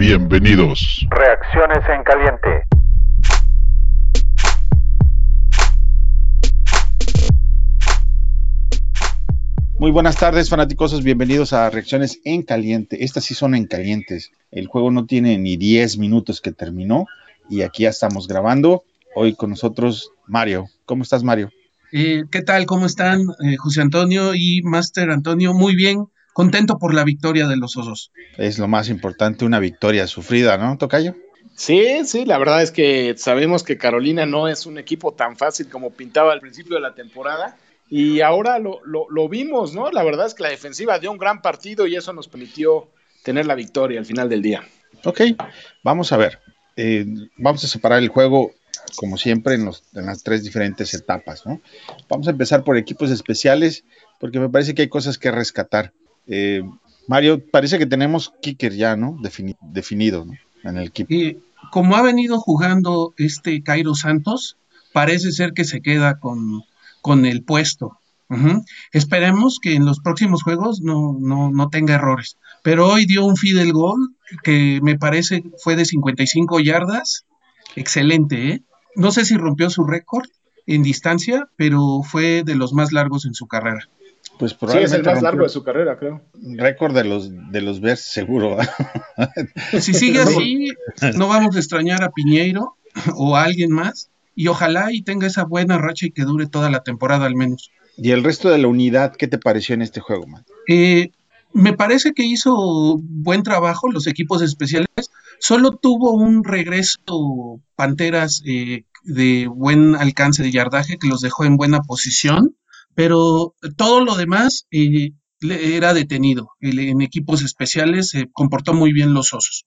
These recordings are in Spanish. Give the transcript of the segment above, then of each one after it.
Bienvenidos. Reacciones en caliente. Muy buenas tardes, fanáticos. Bienvenidos a Reacciones en Caliente. Estas sí son en calientes. El juego no tiene ni 10 minutos que terminó y aquí ya estamos grabando. Hoy con nosotros Mario. ¿Cómo estás, Mario? Eh, ¿Qué tal? ¿Cómo están, eh, José Antonio y Master Antonio? Muy bien, contento por la victoria de los Osos. Es lo más importante, una victoria sufrida, ¿no, Tocayo? Sí, sí, la verdad es que sabemos que Carolina no es un equipo tan fácil como pintaba al principio de la temporada y ahora lo, lo, vimos, ¿no? La verdad es que la defensiva dio un gran partido y eso nos permitió tener la victoria al final del día. Ok, vamos a ver. Eh, vamos a separar el juego, como siempre, en, los, en, las tres diferentes etapas, ¿no? Vamos a empezar por equipos especiales, porque me parece que hay cosas que rescatar. Eh, Mario, parece que tenemos kicker ya, ¿no? definido, ¿no? En el equipo. Como ha venido jugando este Cairo Santos, parece ser que se queda con con el puesto. Esperemos que en los próximos juegos no, no, no, tenga errores. Pero hoy dio un fidel gol que me parece fue de 55 yardas. Excelente, ¿eh? No sé si rompió su récord en distancia, pero fue de los más largos en su carrera. Pues probablemente sí, es el más largo de su carrera, creo. Récord de los de los Bears, seguro. si sigue así, no vamos a extrañar a Piñeiro o a alguien más y ojalá y tenga esa buena racha y que dure toda la temporada al menos. ¿Y el resto de la unidad qué te pareció en este juego, man? Eh, me parece que hizo buen trabajo los equipos especiales. Solo tuvo un regreso Panteras eh, de buen alcance de yardaje que los dejó en buena posición, pero todo lo demás eh, era detenido. En equipos especiales se comportó muy bien los osos.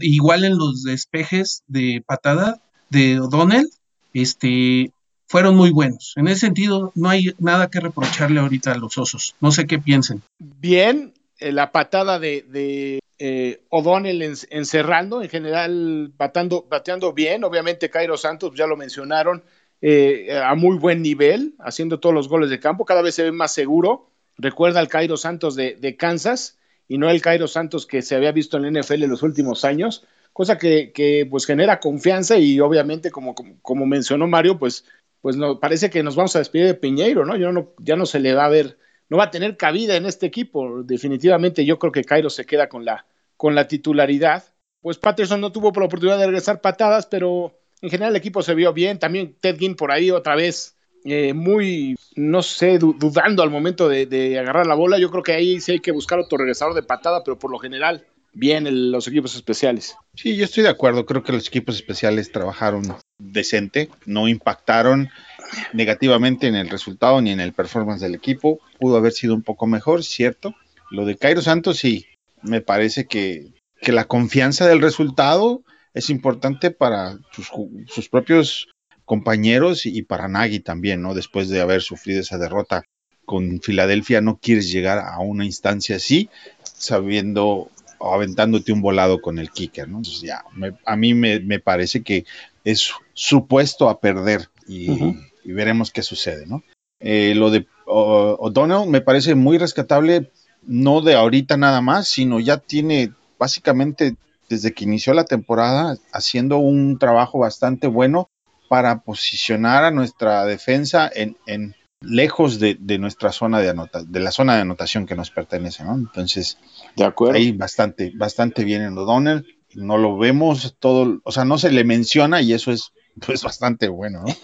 Igual en los despejes de patada de O'Donnell, este, fueron muy buenos. En ese sentido, no hay nada que reprocharle ahorita a los osos. No sé qué piensen. Bien, eh, la patada de, eh, O'Donnell encerrando, en general batando, bateando bien. Obviamente, Cairo Santos, ya lo mencionaron, eh, a muy buen nivel, haciendo todos los goles de campo. Cada vez se ve más seguro. Recuerda al Cairo Santos de, Kansas y no el Cairo Santos que se había visto en la NFL en los últimos años cosa que, pues genera confianza y obviamente como, como, mencionó Mario, pues, pues no, parece que nos vamos a despedir de Piñeiro, ¿no? Yo no, ya no se le va a ver, no va a tener cabida en este equipo. Definitivamente yo creo que Cairo se queda con la, con la titularidad. Pues Patterson no tuvo la oportunidad de regresar patadas, pero en general el equipo se vio bien. También Ted Ginn por ahí otra vez eh, muy, no sé, dudando al momento de, agarrar la bola. Yo creo que ahí sí hay que buscar otro regresador de patada, pero por lo general bien los equipos especiales. Sí, yo estoy de acuerdo. Creo que los equipos especiales trabajaron decente, no impactaron negativamente en el resultado ni en el performance del equipo. Pudo haber sido un poco mejor, cierto. Lo de Cairo Santos sí, me parece que, que la confianza del resultado es importante para sus, sus propios compañeros y para Nagy también, ¿no? Después de haber sufrido esa derrota con Filadelfia, no quieres llegar a una instancia así, sabiendo o aventándote un volado con el kicker, ¿no? Entonces ya, a mí me, parece que es supuesto a perder y, veremos qué sucede, ¿no? Eh, lo de O'Donnell me parece muy rescatable, no de ahorita nada más, sino ya tiene básicamente desde que inició la temporada haciendo un trabajo bastante bueno para posicionar a nuestra defensa en, en lejos de, nuestra zona de anotación, de la zona de anotación que nos pertenece, ¿no? Entonces, de acuerdo. ahí bastante, bastante bien en O'Donnell, no lo vemos todo, o sea, no se le menciona y eso es pues bastante bueno, ¿no?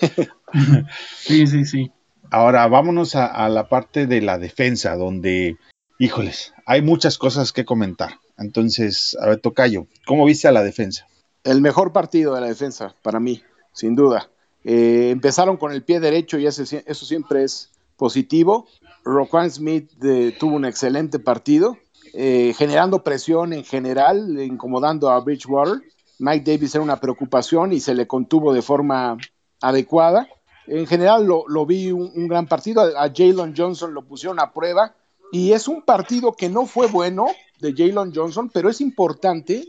sí, sí, sí. Ahora vámonos a, la parte de la defensa, donde, híjoles, hay muchas cosas que comentar. Entonces, a ver, Tocayo, ¿cómo viste a la defensa? El mejor partido de la defensa, para mí, sin duda. Eh, empezaron con el pie derecho y eso siempre es positivo. Roquan Smith eh, tuvo un excelente partido, eh, generando presión en general, incomodando a Bridgewater. Mike Davis era una preocupación y se le contuvo de forma adecuada. En general lo, vi un, gran partido. A, Jalen Johnson lo pusieron a prueba y es un partido que no fue bueno de Jalen Johnson, pero es importante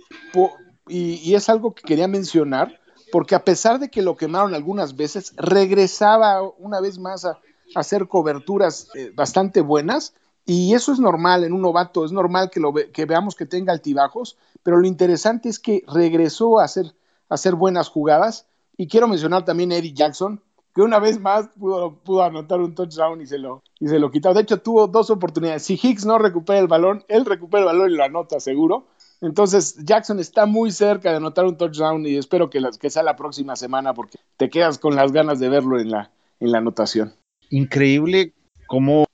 y es algo que quería mencionar porque a pesar de que lo quemaron algunas veces, regresaba una vez más a, hacer coberturas eh, bastante buenas. Y eso es normal en un novato, es normal que, lo que veamos que tenga altibajos, pero lo interesante es que regresó a hacer, a hacer buenas jugadas. Y quiero mencionar también a Eddie Jackson, que una vez más pudo, pudo anotar un touchdown y se lo, lo quitó. De hecho, tuvo dos oportunidades. Si Hicks no recupera el balón, él recupera el balón y lo anota seguro. Entonces, Jackson está muy cerca de anotar un touchdown y espero que, sea la próxima semana porque te quedas con las ganas de verlo en la, en la anotación. Increíble cómo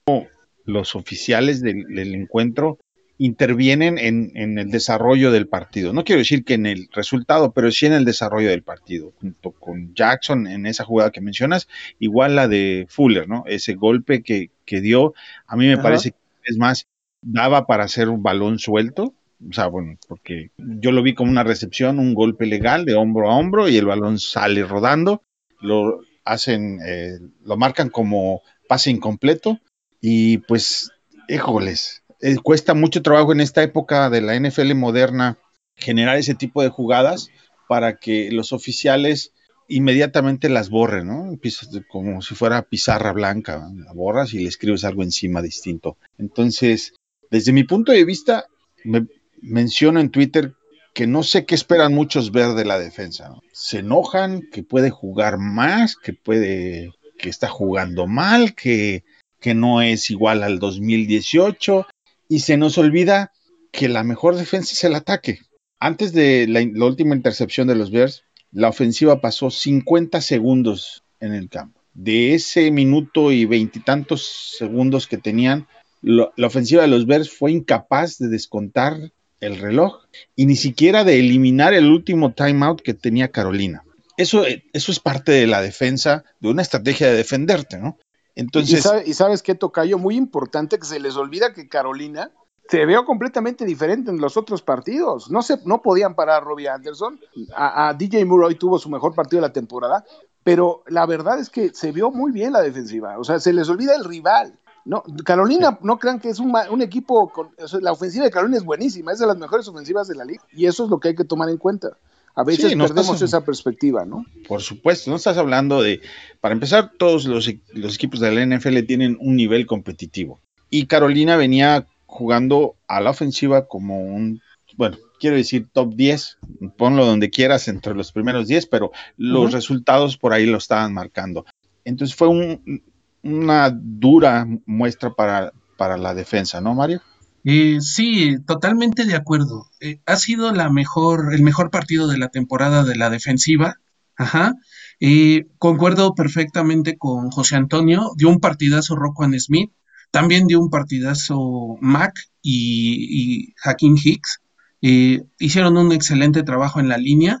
los oficiales del encuentro intervienen en, en, el desarrollo del partido. No quiero decir que en el resultado, pero sí en el desarrollo del partido, junto con Jackson en esa jugada que mencionas, igual la de Fuller, ¿no? Ese golpe que, que dio, a mí me Ajá. parece que es más, daba para hacer un balón suelto, o sea, bueno, porque yo lo vi como una recepción, un golpe legal de hombro a hombro y el balón sale rodando, lo hacen, eh, lo marcan como pase incompleto y pues, híjoles, eh, cuesta mucho trabajo en esta época de la NFL moderna generar ese tipo de jugadas para que los oficiales inmediatamente las borren, ¿no? Como si fuera pizarra blanca, la borras y le escribes algo encima distinto. Entonces, desde mi punto de vista, me menciono en Twitter que no sé qué esperan muchos ver de la defensa. ¿no? Se enojan, que puede jugar más, que puede, que está jugando mal, que, que no es igual al 2018 y se nos olvida que la mejor defensa es el ataque. Antes de la, última intercepción de los Bears, la ofensiva pasó 50 segundos en el campo. De ese minuto y veintitantos segundos que tenían, la ofensiva de los Bears fue incapaz de descontar el reloj y ni siquiera de eliminar el último timeout que tenía Carolina. Eso, eso es parte de la defensa, de una estrategia de defenderte, ¿no? Entonces, ¿Y, sabe, y sabes qué, Tocayo, muy importante que se les olvida que Carolina se veo completamente diferente en los otros partidos. No, se, no podían parar a Robbie Anderson. A, a, DJ Moore hoy tuvo su mejor partido de la temporada, pero la verdad es que se vio muy bien la defensiva. O sea, se les olvida el rival. No, Carolina, sí. no crean que es un, un equipo, con, o sea, la ofensiva de Carolina es buenísima, es de las mejores ofensivas de la liga, y eso es lo que hay que tomar en cuenta. A veces sí, no perdemos estás, esa perspectiva, ¿no? Por supuesto, no estás hablando de, para empezar, todos los, los equipos de la NFL tienen un nivel competitivo. Y Carolina venía jugando a la ofensiva como un, bueno, quiero decir top 10, ponlo donde quieras entre los primeros 10, pero los uh -huh. resultados por ahí lo estaban marcando. Entonces fue un, una dura muestra para, para la defensa, ¿no, Mario? Eh, sí, totalmente de acuerdo. Eh, ha sido la mejor, el mejor partido de la temporada de la defensiva. Ajá. Eh, concuerdo perfectamente con José Antonio. Dio un partidazo Rocco Smith. También dio un partidazo Mac y, y Hakim Hicks. hicieron un excelente trabajo en la línea.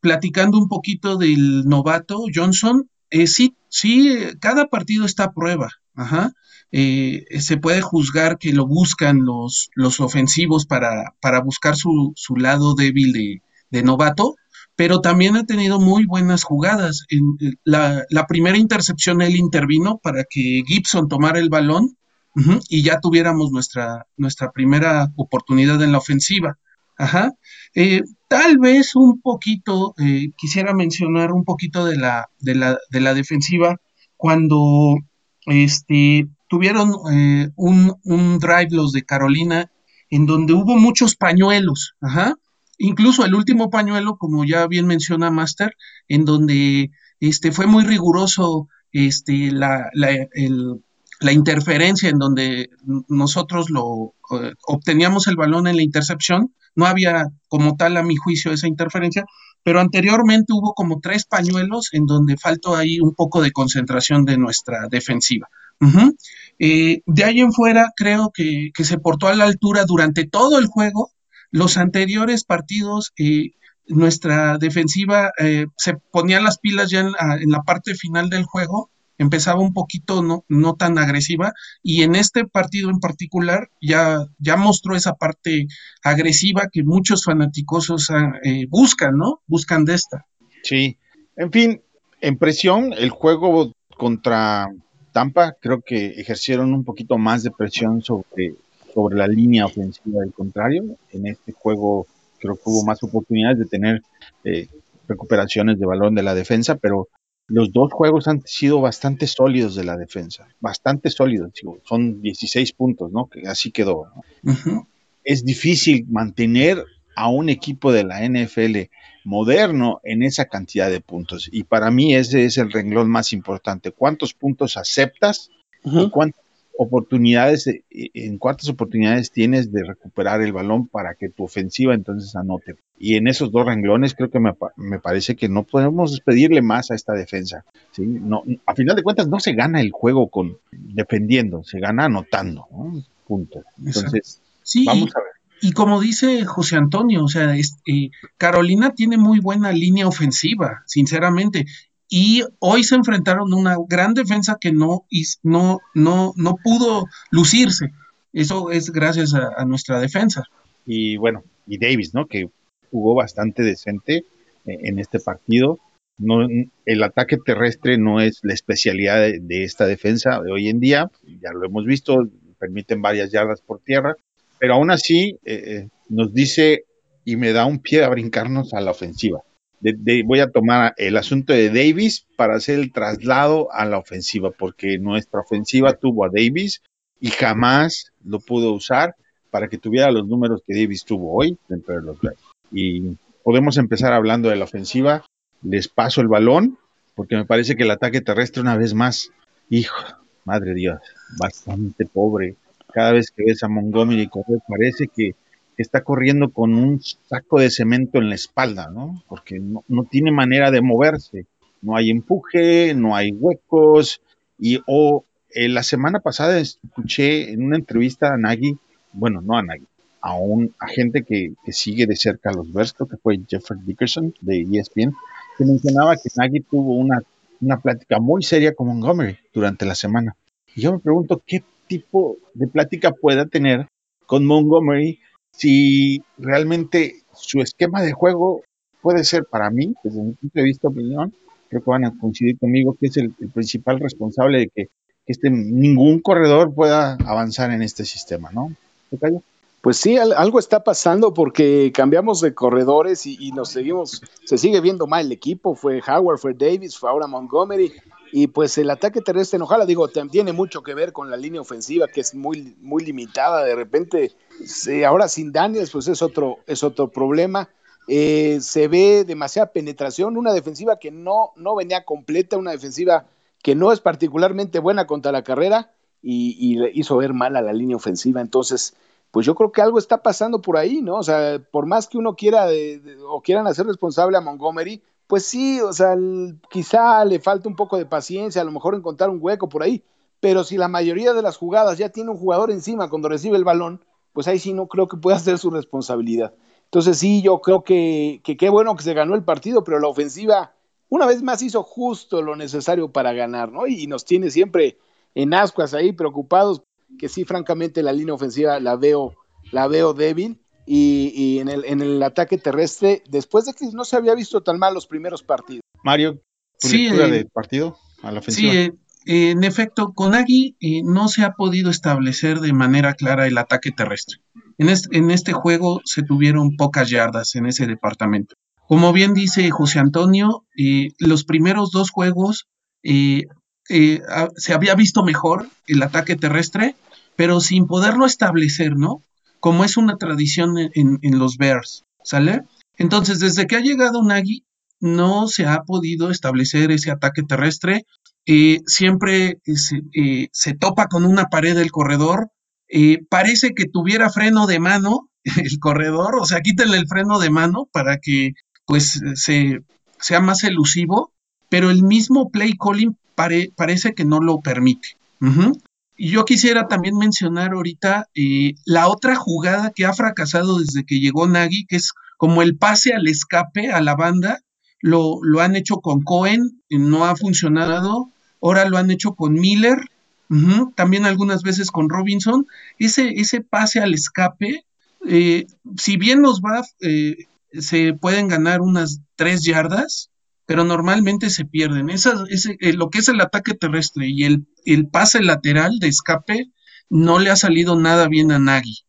platicando un poquito del novato Johnson, sí, sí, cada partido está a prueba. Ajá eh, se puede juzgar que lo buscan los, los ofensivos para, para buscar su, su, lado débil de, de, novato, pero también ha tenido muy buenas jugadas. En la, la, primera intercepción él intervino para que Gibson tomara el balón y ya tuviéramos nuestra, nuestra primera oportunidad en la ofensiva. Ajá. Eh, tal vez un poquito, eh, quisiera mencionar un poquito de la, de la, de la defensiva cuando este, tuvieron eh, un, drive los de Carolina en donde hubo muchos pañuelos, ajá. Incluso el último pañuelo, como ya bien menciona Master, en donde este, fue muy riguroso este, la, la, el, la interferencia, en donde nosotros lo eh, obteníamos el balón en la intercepción, no había como tal a mi juicio esa interferencia, pero anteriormente hubo como tres pañuelos en donde faltó ahí un poco de concentración de nuestra defensiva. Eh, de ahí en fuera creo que, se portó a la altura durante todo el juego. Los anteriores partidos, eh, nuestra defensiva eh, se ponía las pilas ya en la, en la, parte final del juego, empezaba un poquito no, no, tan agresiva y en este partido en particular ya, ya mostró esa parte agresiva que muchos fanáticosos eh, buscan, ¿no? Buscan de esta. Sí, en fin, en presión, el juego contra Tampa creo que ejercieron un poquito más de presión sobre, sobre la línea ofensiva del contrario. En este juego creo que hubo más oportunidades de tener eh, recuperaciones de balón de la defensa, pero los dos juegos han sido bastante sólidos de la defensa, bastante sólidos, son 16 puntos, ¿no? Que así quedó. ¿no? Uh -huh. Es difícil mantener a un equipo de la NFL moderno en esa cantidad de puntos. Y para mí ese es el renglón más importante. ¿Cuántos puntos aceptas? y cuántas oportunidades, en cuántas oportunidades tienes de recuperar el balón para que tu ofensiva entonces anote. Y en esos dos renglones creo que me, me parece que no podemos despedirle más a esta defensa. ¿sí? No, a final de cuentas no se gana el juego con defendiendo, se gana anotando. Punto. Entonces, vamos a ver. Y como dice José Antonio, o sea, eh, Carolina tiene muy buena línea ofensiva, sinceramente. Y hoy se enfrentaron a una gran defensa que no, no, no, no pudo lucirse. Eso es gracias a, nuestra defensa. Y bueno, y Davis, ¿no? Que jugó bastante decente eh, en este partido. No, el ataque terrestre no es la especialidad de, esta defensa de hoy en día, ya lo hemos visto, permiten varias yardas por tierra, pero aún así eh, eh, nos dice y me da un pie a brincarnos a la ofensiva. voy a tomar el asunto de Davis para hacer el traslado a la ofensiva, porque nuestra ofensiva tuvo a Davis y jamás lo pudo usar para que tuviera los números que Davis tuvo hoy dentro de los. Y podemos empezar hablando de la ofensiva. Les paso el balón, porque me parece que el ataque terrestre una vez más, hijo, madre Dios, bastante pobre cada vez que ves a Montgomery correr, parece que, está corriendo con un saco de cemento en la espalda, ¿no? Porque no, tiene manera de moverse. No hay empuje, no hay huecos. Y o eh, la semana pasada escuché en una entrevista a Nagy, bueno, no a Nagy, a un agente que, que sigue de cerca a los Bears, que fue Jeffrey Dickerson de ESPN, que mencionaba que Nagy tuvo una, una plática muy seria con Montgomery durante la semana. Y yo me pregunto, ¿qué tipo de plática pueda tener con Montgomery si realmente su esquema de juego puede ser para mí, desde mi punto de vista opinión, creo que van a coincidir conmigo que es el, principal responsable de que, este, ningún corredor pueda avanzar en este sistema, ¿no? Pues sí, algo está pasando porque cambiamos de corredores y, y, nos seguimos, se sigue viendo mal el equipo, fue Howard, fue Davis, fue ahora Montgomery, y pues el ataque terrestre en Ojala, digo, tiene mucho que ver con la línea ofensiva que es muy, muy limitada. De repente, ahora sin Daniels, pues es otro, es otro problema. Eh, se ve demasiada penetración, una defensiva que no, no venía completa, una defensiva que no es particularmente buena contra la carrera y, y hizo ver mal a la línea ofensiva. Entonces, pues yo creo que algo está pasando por ahí, ¿no? O sea, por más que uno quiera o quieran hacer responsable a Montgomery, pues sí, o sea, quizá le falta un poco de paciencia, a lo mejor encontrar un hueco por ahí, pero si la mayoría de las jugadas ya tiene un jugador encima cuando recibe el balón, pues ahí sí no creo que pueda ser su responsabilidad. Entonces sí, yo creo que qué bueno que se ganó el partido, pero la ofensiva una vez más hizo justo lo necesario para ganar, ¿no? Y nos tiene siempre en ascuas ahí preocupados, que sí, francamente la línea ofensiva la veo, la veo débil y, en, el, en el ataque terrestre, después de que no se había visto tan mal los primeros partidos. Mario, ¿tu sí, lectura eh, partido a la ofensiva? Sí, eh, en efecto, con Agui eh, no se ha podido establecer de manera clara el ataque terrestre. En este, en este juego se tuvieron pocas yardas en ese departamento. Como bien dice José Antonio, los primeros dos juegos se había visto mejor el ataque terrestre, pero sin poderlo establecer, ¿no? Como es una tradición en, los Bears, ¿sale? Entonces, desde que ha llegado Nagy, no se ha podido establecer ese ataque terrestre. Eh, siempre eh, se, topa con una pared del corredor. Eh, parece que tuviera freno de mano el corredor, o sea, quítenle el freno de mano para que pues se, sea más elusivo, pero el mismo play calling parece que no lo permite. Y yo quisiera también mencionar ahorita eh, la otra jugada que ha fracasado desde que llegó Nagy, que es como el pase al escape a la banda. Lo, lo han hecho con Cohen, no ha funcionado. Ahora lo han hecho con Miller, también algunas veces con Robinson. Ese, ese pase al escape, eh, si bien nos va, eh, se pueden ganar unas tres yardas, pero normalmente se pierden. Esa, ese, eh, lo que es el ataque terrestre y el, el, pase lateral de escape no le ha salido nada bien a Nagy.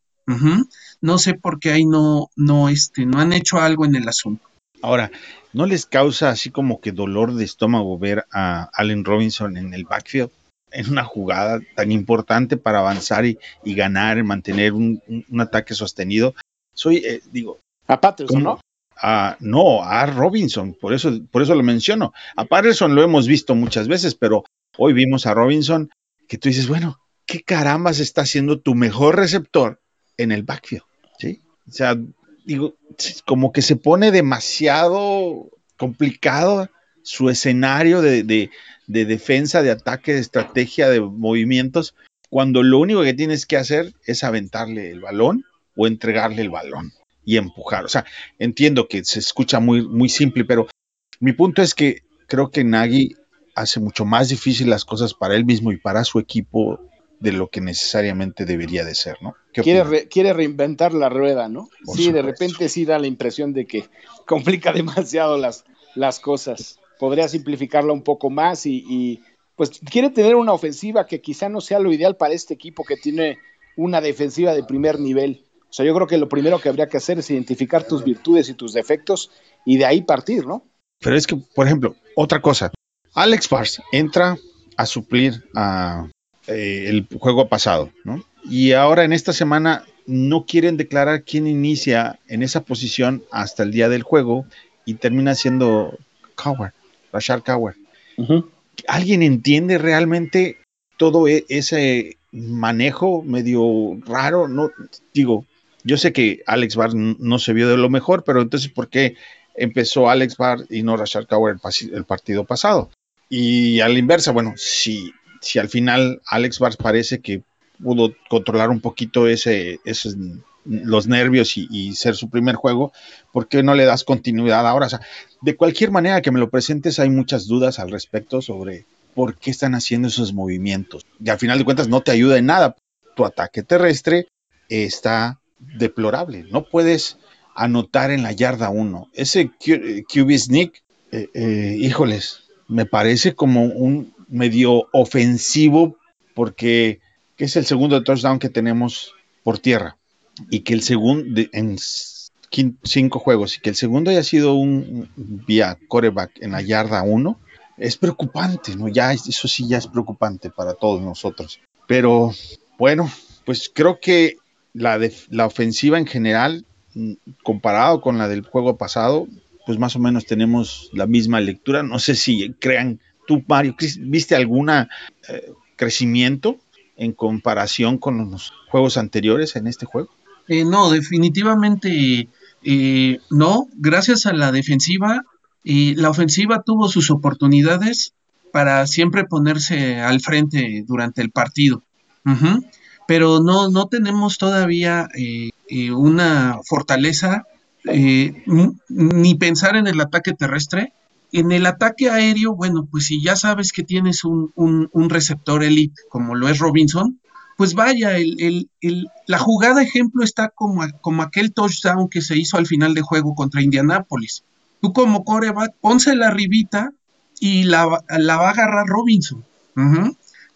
No sé por qué ahí no, no, este, no han hecho algo en el asunto. Ahora, ¿no les causa así como que dolor de estómago ver a Allen Robinson en el backfield? En una jugada tan importante para avanzar y, y ganar, mantener un, un, ataque sostenido. Soy, eh, digo, A Patterson, ¿no? A, no, a Robinson, por eso, por eso lo menciono. A Patterson lo hemos visto muchas veces, pero hoy vimos a Robinson que tú dices, bueno, ¿qué carambas está haciendo tu mejor receptor en el backfield? ¿Sí? O sea, digo, como que se pone demasiado complicado su escenario de, de, de defensa, de ataque, de estrategia, de movimientos, cuando lo único que tienes que hacer es aventarle el balón o entregarle el balón y empujar. O sea, entiendo que se escucha muy, muy simple, pero mi punto es que creo que Nagy hace mucho más difícil las cosas para él mismo y para su equipo de lo que necesariamente debería de ser, ¿no? Quiere, quiere, reinventar la rueda, ¿no? sí, de repente sí da la impresión de que complica demasiado las, las cosas. Podría simplificarla un poco más y, y, pues quiere tener una ofensiva que quizá no sea lo ideal para este equipo que tiene una defensiva de primer nivel. O sea, yo creo que lo primero que habría que hacer es identificar tus virtudes y tus defectos y de ahí partir, ¿no? Pero es que, por ejemplo, otra cosa, Alex Bars entra a suplir a eh, el juego pasado, ¿no? Y ahora en esta semana no quieren declarar quién inicia en esa posición hasta el día del juego y termina siendo Coward, Rashard Coward. ¿Alguien entiende realmente todo e-, ese manejo medio raro? No digo, yo sé que Alex Barr no se vio de lo mejor, pero entonces ¿por qué empezó Alex Barr y no Rashard Coward el, partido pasado? Y a la inversa, bueno, si, si al final Alex Barr parece que pudo controlar un poquito esos, los nervios y, ser su primer juego, ¿por qué no le das continuidad ahora? O sea, de cualquier manera que me lo presentes, hay muchas dudas al respecto sobre por qué están haciendo esos movimientos. Y al final de cuentas no te ayuda en nada. Tu ataque terrestre está deplorable. No puedes anotar en la yarda 1. Ese QB sneak, eh, eh, híjoles, me parece como un medio ofensivo porque es el segundo touchdown que tenemos por tierra y que el segundo en cinco juegos y que el segundo haya sido un vía coreback en la yarda 1 es preocupante, ¿no? Ya eso sí ya es preocupante para todos nosotros. Pero bueno, pues creo que la, la ofensiva en general, mm, comparado con la del juego pasado, pues más o menos tenemos la misma lectura. No sé si crean, tú Mario, ¿viste algún eh, crecimiento en comparación con los juegos anteriores en este juego? Eh, no, definitivamente eh, no. Gracias a la defensiva, la ofensiva tuvo sus oportunidades para siempre ponerse al frente durante el partido pero no, no tenemos todavía eh, eh, una fortaleza eh, ni pensar en el ataque terrestre. En el ataque aéreo, bueno, pues si ya sabes que tienes un, un, receptor elite como lo es Robinson, pues vaya, el, el, la jugada ejemplo está como, como aquel touchdown que se hizo al final de juego contra Indianápolis. Tú como coreback, ponse la ribita y la, la va a agarrar Robinson.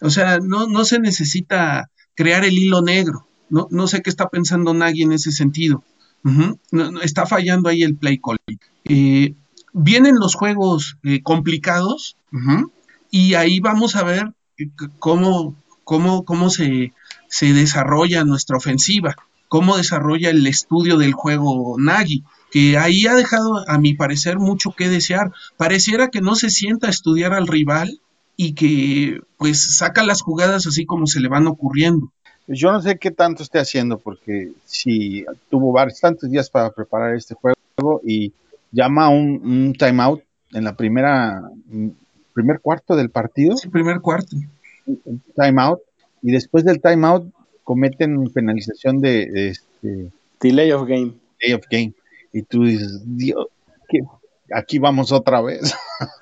O sea, no, no se necesita crear el hilo negro. No, no sé qué está pensando Nagy en ese sentido. no, está fallando ahí el play call. Eh, vienen los juegos eh, complicados y ahí vamos a ver eh, cómo, cómo, cómo se, se, desarrolla nuestra ofensiva, cómo desarrolla el estudio del juego Nagy, que ahí ha dejado, a mi parecer, mucho que desear. Pareciera que no se sienta a estudiar al rival y que pues saca las jugadas así como se le van ocurriendo. Yo no sé qué tanto esté haciendo porque si tuvo bastantes días para preparar este juego y llama un, un timeout en la primera primer cuarto del partido. Sí, primer cuarto. Timeout y después del timeout cometen penalización de, este delay of game. Delay of game y tú dices, Dios, aquí vamos otra vez.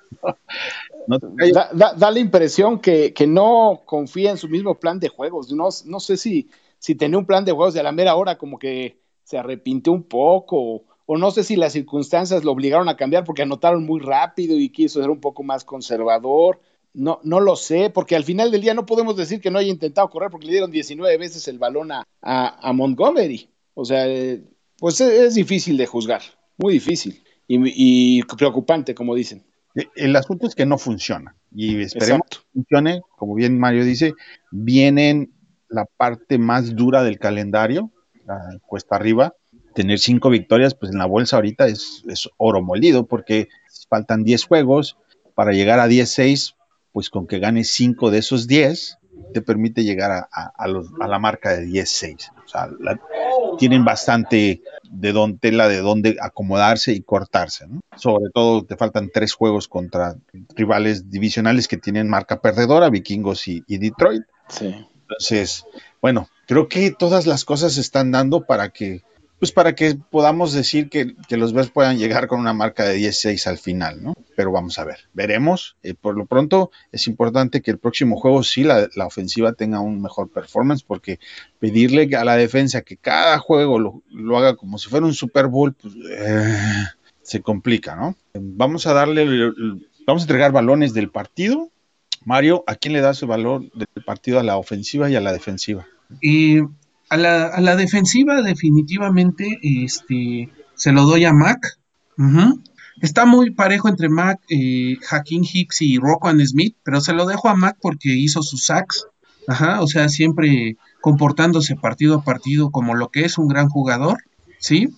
da, la impresión que, no confía en su mismo plan de juegos. No, no sé si, si tenía un plan de juegos de a la mera hora como que se arrepintió un poco, o, no sé si las circunstancias lo obligaron a cambiar porque anotaron muy rápido y quiso ser un poco más conservador. No, no lo sé, porque al final del día no podemos decir que no haya intentado correr porque le dieron 19 veces el balón a, Montgomery. O sea, eh, pues es, difícil de juzgar, muy difícil y preocupante, como dicen. El asunto es que no funciona. Y esperemos que funcione, como bien Mario dice, vienen la parte más dura del calendario, la cuesta arriba, tener cinco victorias, pues en la bolsa ahorita es, es oro molido, porque faltan 10 juegos. Para llegar a 10-6, pues con que ganes 5 de esos 10, te permite llegar a, a, a, los, a la marca de 10-6. O sea, la, tienen bastante de don, tela de dónde acomodarse y cortarse. ¿no? Sobre todo te faltan tres juegos contra rivales divisionales que tienen marca perdedora, Vikingos y, y Detroit. Sí. Entonces, bueno, creo que todas las cosas se están dando para que pues para que podamos decir que, los Bears puedan llegar con una marca de 16 al final, ¿no? Pero vamos a ver, veremos. Eh, por lo pronto es importante que el próximo juego sí la, ofensiva tenga un mejor performance, porque pedirle a la defensa que cada juego lo, haga como si fuera un Super Bowl, pues eh, se complica, ¿no? Vamos a darle, vamos a entregar balones del partido. Mario, ¿a quién le das el valor del partido a la ofensiva y a la defensiva? Y a la, a la, defensiva definitivamente este, se lo doy a Mac. Está muy parejo entre Mac, eh, Hakim Hicks y Roquan Smith, pero se lo dejo a Mac porque hizo sus sacks. Ajá, o sea, siempre comportándose partido a partido como lo que es un gran jugador, ¿sí?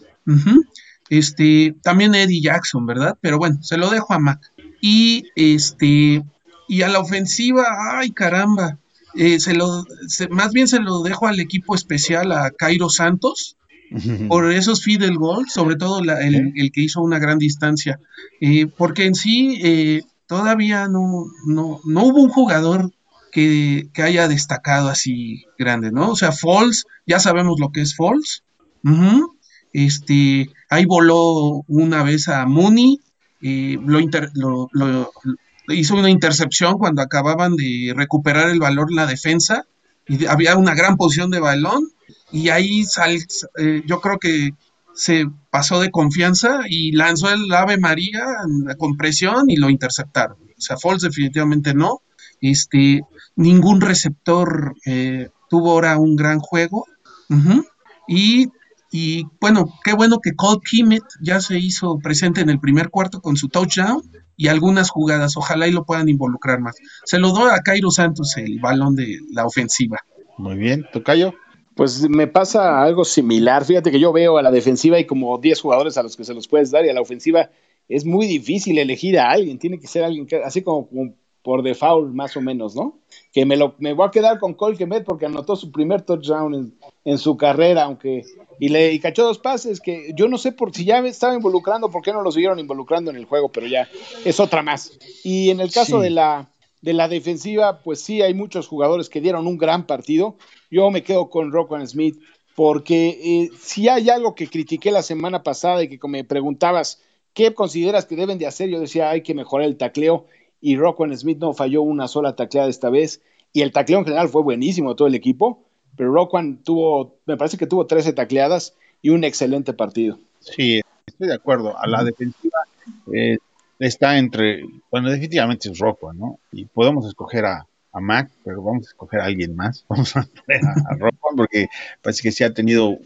Este, también Eddie Jackson, ¿verdad? Pero bueno, se lo dejo a Mac. Y este, y a la ofensiva, ay caramba, eh, se lo, se, más bien se lo dejo al equipo especial, a Cairo Santos, por esos field goals, sobre todo la, el, el, que hizo una gran distancia, eh, porque en sí eh, todavía no, no, no, hubo un jugador que, que, haya destacado así grande, ¿no? O sea, Falls, ya sabemos lo que es Falls, uh -huh. este, ahí voló una vez a Mooney, lo, inter, lo, lo hizo una intercepción cuando acababan de recuperar el valor la defensa y había una gran posición de balón y ahí sal, eh, yo creo que se pasó de confianza y lanzó el Ave María con presión y lo interceptaron. O sea, Falls definitivamente no. Este, ningún receptor eh, tuvo ahora un gran juego. Y, y, bueno, qué bueno que Cole Kimmett ya se hizo presente en el primer cuarto con su touchdown y algunas jugadas. Ojalá y lo puedan involucrar más. Se lo doy a Cairo Santos el balón de la ofensiva. Muy bien, Tocayo. Pues me pasa algo similar. Fíjate que yo veo a la defensiva y como 10 jugadores a los que se los puedes dar y a la ofensiva es muy difícil elegir a alguien. Tiene que ser alguien que, así como, como por default más o menos, ¿no? Que me, lo, me voy a quedar con Cole Kemet porque anotó su primer touchdown en, en su carrera, aunque y le y cachó dos pases que yo no sé por si ya estaba involucrando, por qué no lo siguieron involucrando en el juego, pero ya es otra más. Y en el caso sí. de la de la defensiva, pues sí hay muchos jugadores que dieron un gran partido. Yo me quedo con Roquan Smith porque eh, si hay algo que critiqué la semana pasada y que me preguntabas qué consideras que deben de hacer, yo decía hay que mejorar el tacleo y Roquan Smith no falló una sola tacleada esta vez y el tacleo en general fue buenísimo todo el equipo pero Roquan tuvo, me parece que tuvo 13 tacleadas y un excelente partido. Sí, estoy de acuerdo. A la defensiva eh, está entre, bueno, definitivamente es Roquan, ¿no? Y podemos escoger a, a, Mac, pero vamos a escoger a alguien más. Vamos a poner a, a Roquan porque parece que sí ha tenido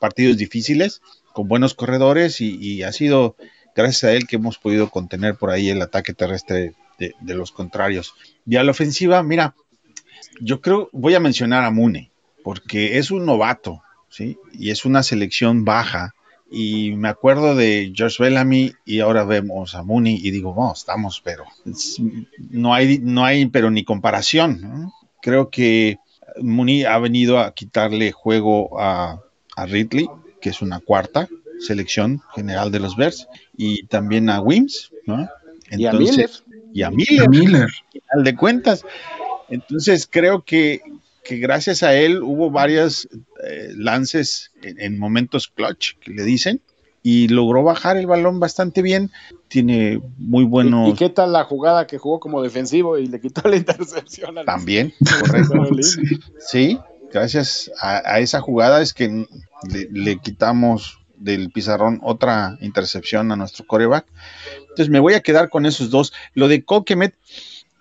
partidos difíciles con buenos corredores y, y, ha sido gracias a él que hemos podido contener por ahí el ataque terrestre de, de los contrarios. Y a la ofensiva, mira, yo creo, voy a mencionar a Mune porque es un novato, ¿sí? Y es una selección baja. Y me acuerdo de George Bellamy y ahora vemos a Mooney y digo, bueno, estamos, pero no hay, no hay, pero ni comparación. ¿no? Creo que Mooney ha venido a quitarle juego a, a, Ridley, que es una cuarta selección general de los Bears, y también a Wims, ¿no? Entonces, y a Miller. A. Al de cuentas. Entonces creo que que gracias a él hubo varios eh, lances en, en, momentos clutch, que le dicen, y logró bajar el balón bastante bien. Tiene muy buenos. ¿Y, ¿Y, qué tal la jugada que jugó como defensivo y le quitó la intercepción? A También, correcto. sí, gracias a, a, esa jugada es que le, le, quitamos del pizarrón otra intercepción a nuestro coreback. Entonces me voy a quedar con esos dos. Lo de Coquemet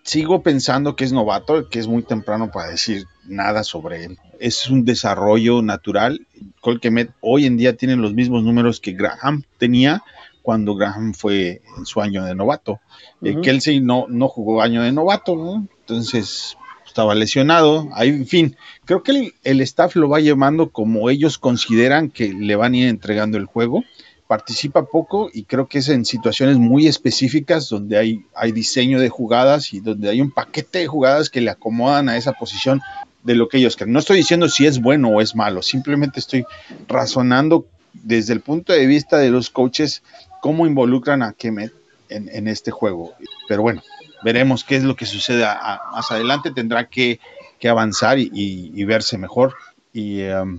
sigo pensando que es novato, que es muy temprano para decir nada sobre él. Es un desarrollo natural. Colquemet hoy en día tiene los mismos números que Graham tenía cuando Graham fue en su año de novato. Uh -huh. eh, Kelsey no, no jugó año de novato, ¿no? Entonces, estaba lesionado. Ahí, en fin, creo que el, staff lo va llevando como ellos consideran que le van a ir entregando el juego. Participa poco y creo que es en situaciones muy específicas donde hay, hay diseño de jugadas y donde hay un paquete de jugadas que le acomodan a esa posición de lo que ellos creen. No estoy diciendo si es bueno o es malo, simplemente estoy razonando desde el punto de vista de los coaches cómo involucran a Kemet en, en este juego. Pero bueno, veremos qué es lo que sucede a, a, más adelante. Tendrá que, que avanzar y, y, y, verse mejor. Y um,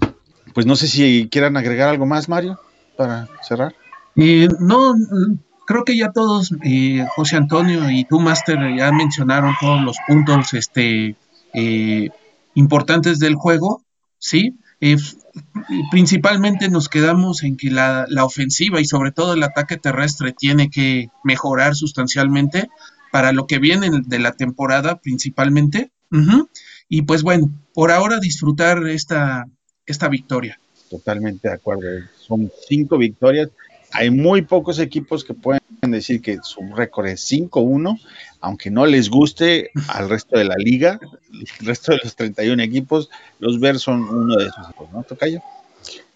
pues no sé si quieran agregar algo más, Mario, para cerrar. Eh, no, creo que ya todos, eh, José Antonio y tú, Master, ya mencionaron todos los puntos este, eh, importantes del juego, ¿sí? Eh, principalmente nos quedamos en que la, la, ofensiva y sobre todo el ataque terrestre tiene que mejorar sustancialmente para lo que viene de la temporada principalmente. Uh -huh. Y pues bueno, por ahora disfrutar esta, esta victoria. Totalmente de acuerdo. Son cinco victorias. Hay muy pocos equipos que pueden decir que su récord es 5-1, aunque no les guste al resto de la liga, el resto de los 31 equipos, los Bears son uno de esos equipos, ¿no, Tocayo?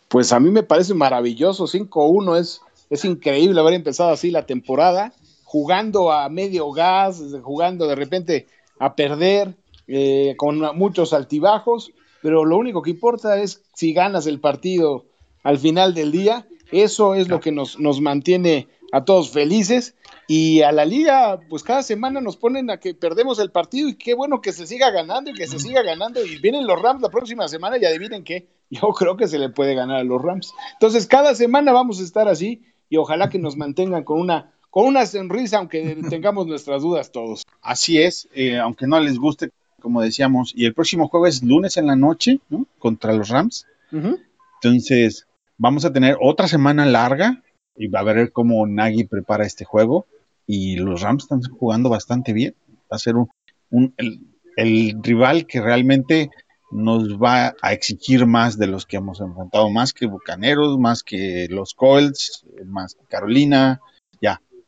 Pues a mí me parece maravilloso, 5-1 es, es increíble haber empezado así la temporada, jugando a medio gas, jugando de repente a perder, eh, con muchos altibajos, pero lo único que importa es si ganas el partido al final del día, eso es lo que nos, nos mantiene a todos felices. Y a la liga, pues cada semana nos ponen a que perdemos el partido y qué bueno que se siga ganando y que se siga ganando. Y vienen los Rams la próxima semana y adivinen qué, yo creo que se le puede ganar a los Rams. Entonces cada semana vamos a estar así y ojalá que nos mantengan con una con una sonrisa aunque tengamos nuestras dudas todos. Así es, eh, aunque no les guste, como decíamos, y el próximo juego es lunes en la noche, ¿no? Contra los Rams. Uh -huh. Entonces, vamos a tener otra semana larga y va a ver cómo Nagy prepara este juego y los Rams están jugando bastante bien. Va a ser un, un el, el, rival que realmente nos va a exigir más de los que hemos enfrentado, más que Bucaneros, más que los Colts, más que Carolina.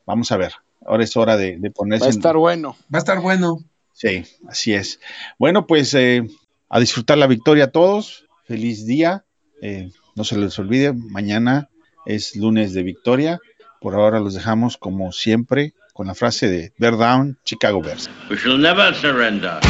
Vamos a ver. Ahora es hora de, de ponerse. Va a estar en... bueno. Va a estar bueno. Sí, así es. Bueno, pues eh, a disfrutar la victoria a todos. Feliz día. Eh, no se les olvide, mañana es lunes de victoria. Por ahora los dejamos como siempre con la frase de Bear Down, Chicago Bears. We shall never surrender.